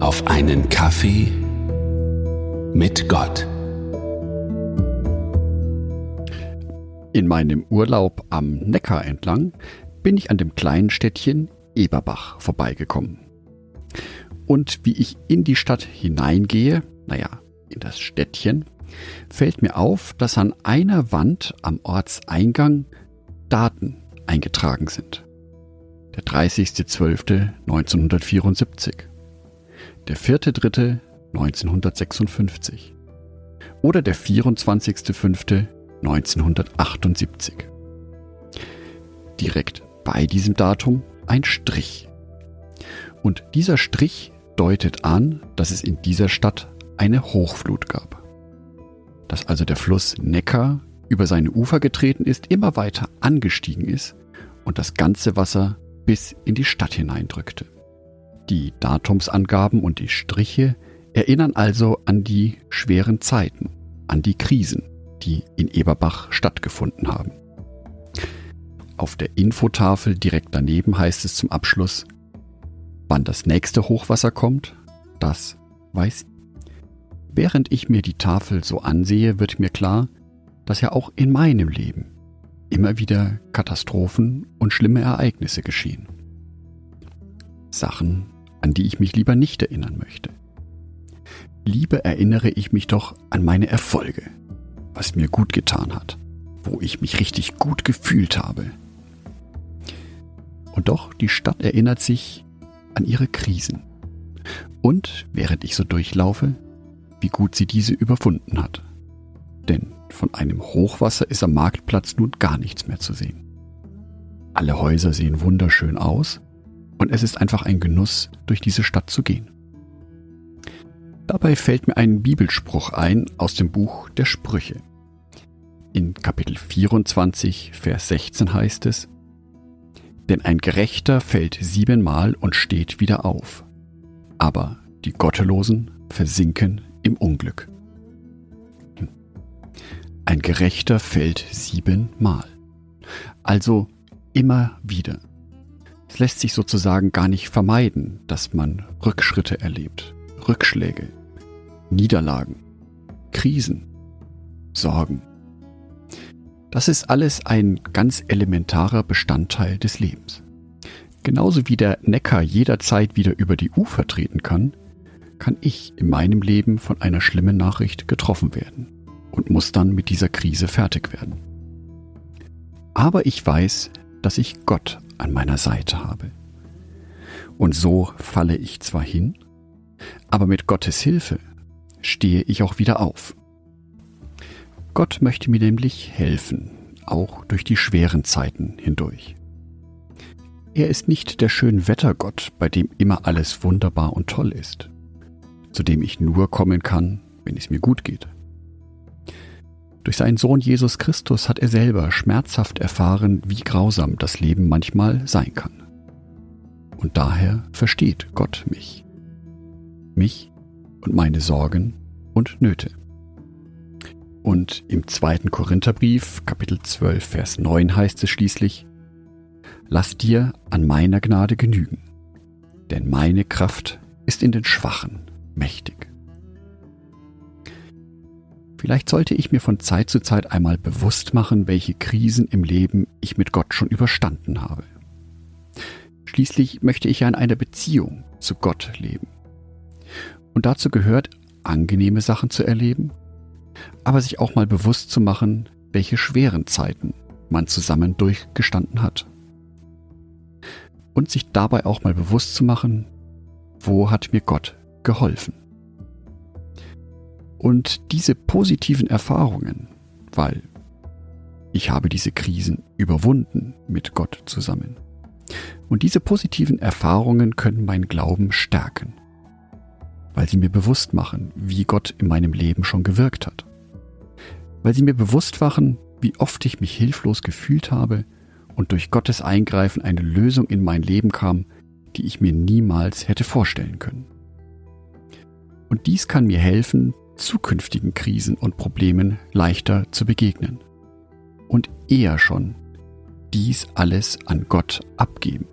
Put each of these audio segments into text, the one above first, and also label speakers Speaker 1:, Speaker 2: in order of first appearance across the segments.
Speaker 1: auf einen Kaffee mit Gott.
Speaker 2: In meinem Urlaub am Neckar entlang bin ich an dem kleinen Städtchen Eberbach vorbeigekommen. Und wie ich in die Stadt hineingehe, naja, in das Städtchen, fällt mir auf, dass an einer Wand am Ortseingang Daten eingetragen sind. Der 30.12.1974, der 4.3.1956 oder der 24.05.1978. Direkt bei diesem Datum ein Strich. Und dieser Strich deutet an, dass es in dieser Stadt eine Hochflut gab. Dass also der Fluss Neckar über seine Ufer getreten ist, immer weiter angestiegen ist und das ganze Wasser bis in die Stadt hineindrückte. Die Datumsangaben und die Striche erinnern also an die schweren Zeiten, an die Krisen, die in Eberbach stattgefunden haben. Auf der Infotafel direkt daneben heißt es zum Abschluss, wann das nächste Hochwasser kommt, das weiß. Während ich mir die Tafel so ansehe, wird mir klar, dass ja auch in meinem Leben immer wieder Katastrophen und schlimme Ereignisse geschehen. Sachen, an die ich mich lieber nicht erinnern möchte. Lieber erinnere ich mich doch an meine Erfolge, was mir gut getan hat, wo ich mich richtig gut gefühlt habe. Und doch, die Stadt erinnert sich an ihre Krisen. Und, während ich so durchlaufe, wie gut sie diese überwunden hat. Denn von einem Hochwasser ist am Marktplatz nun gar nichts mehr zu sehen. Alle Häuser sehen wunderschön aus und es ist einfach ein Genuss, durch diese Stadt zu gehen. Dabei fällt mir ein Bibelspruch ein aus dem Buch der Sprüche. In Kapitel 24, Vers 16 heißt es, Denn ein Gerechter fällt siebenmal und steht wieder auf, aber die Gottelosen versinken im Unglück. Ein Gerechter fällt siebenmal. Also immer wieder. Es lässt sich sozusagen gar nicht vermeiden, dass man Rückschritte erlebt, Rückschläge, Niederlagen, Krisen, Sorgen. Das ist alles ein ganz elementarer Bestandteil des Lebens. Genauso wie der Neckar jederzeit wieder über die Ufer treten kann, kann ich in meinem Leben von einer schlimmen Nachricht getroffen werden und muss dann mit dieser Krise fertig werden. Aber ich weiß, dass ich Gott an meiner Seite habe. Und so falle ich zwar hin, aber mit Gottes Hilfe stehe ich auch wieder auf. Gott möchte mir nämlich helfen, auch durch die schweren Zeiten hindurch. Er ist nicht der Schönwettergott, bei dem immer alles wunderbar und toll ist, zu dem ich nur kommen kann, wenn es mir gut geht. Durch seinen Sohn Jesus Christus hat er selber schmerzhaft erfahren, wie grausam das Leben manchmal sein kann. Und daher versteht Gott mich. Mich und meine Sorgen und Nöte. Und im zweiten Korintherbrief, Kapitel 12, Vers 9 heißt es schließlich, Lass dir an meiner Gnade genügen, denn meine Kraft ist in den Schwachen mächtig. Vielleicht sollte ich mir von Zeit zu Zeit einmal bewusst machen, welche Krisen im Leben ich mit Gott schon überstanden habe. Schließlich möchte ich ja in einer Beziehung zu Gott leben. Und dazu gehört, angenehme Sachen zu erleben, aber sich auch mal bewusst zu machen, welche schweren Zeiten man zusammen durchgestanden hat. Und sich dabei auch mal bewusst zu machen, wo hat mir Gott geholfen. Und diese positiven Erfahrungen, weil ich habe diese Krisen überwunden mit Gott zusammen. Und diese positiven Erfahrungen können meinen Glauben stärken, weil sie mir bewusst machen, wie Gott in meinem Leben schon gewirkt hat. Weil sie mir bewusst machen, wie oft ich mich hilflos gefühlt habe und durch Gottes Eingreifen eine Lösung in mein Leben kam, die ich mir niemals hätte vorstellen können. Und dies kann mir helfen, zukünftigen Krisen und Problemen leichter zu begegnen. Und eher schon dies alles an Gott abgeben,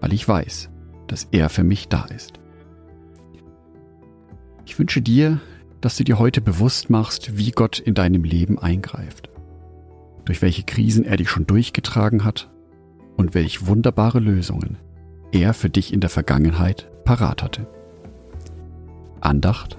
Speaker 2: weil ich weiß, dass er für mich da ist.
Speaker 3: Ich wünsche dir, dass du dir heute bewusst machst, wie Gott in deinem Leben eingreift, durch welche Krisen er dich schon durchgetragen hat und welch wunderbare Lösungen er für dich in der Vergangenheit parat hatte. Andacht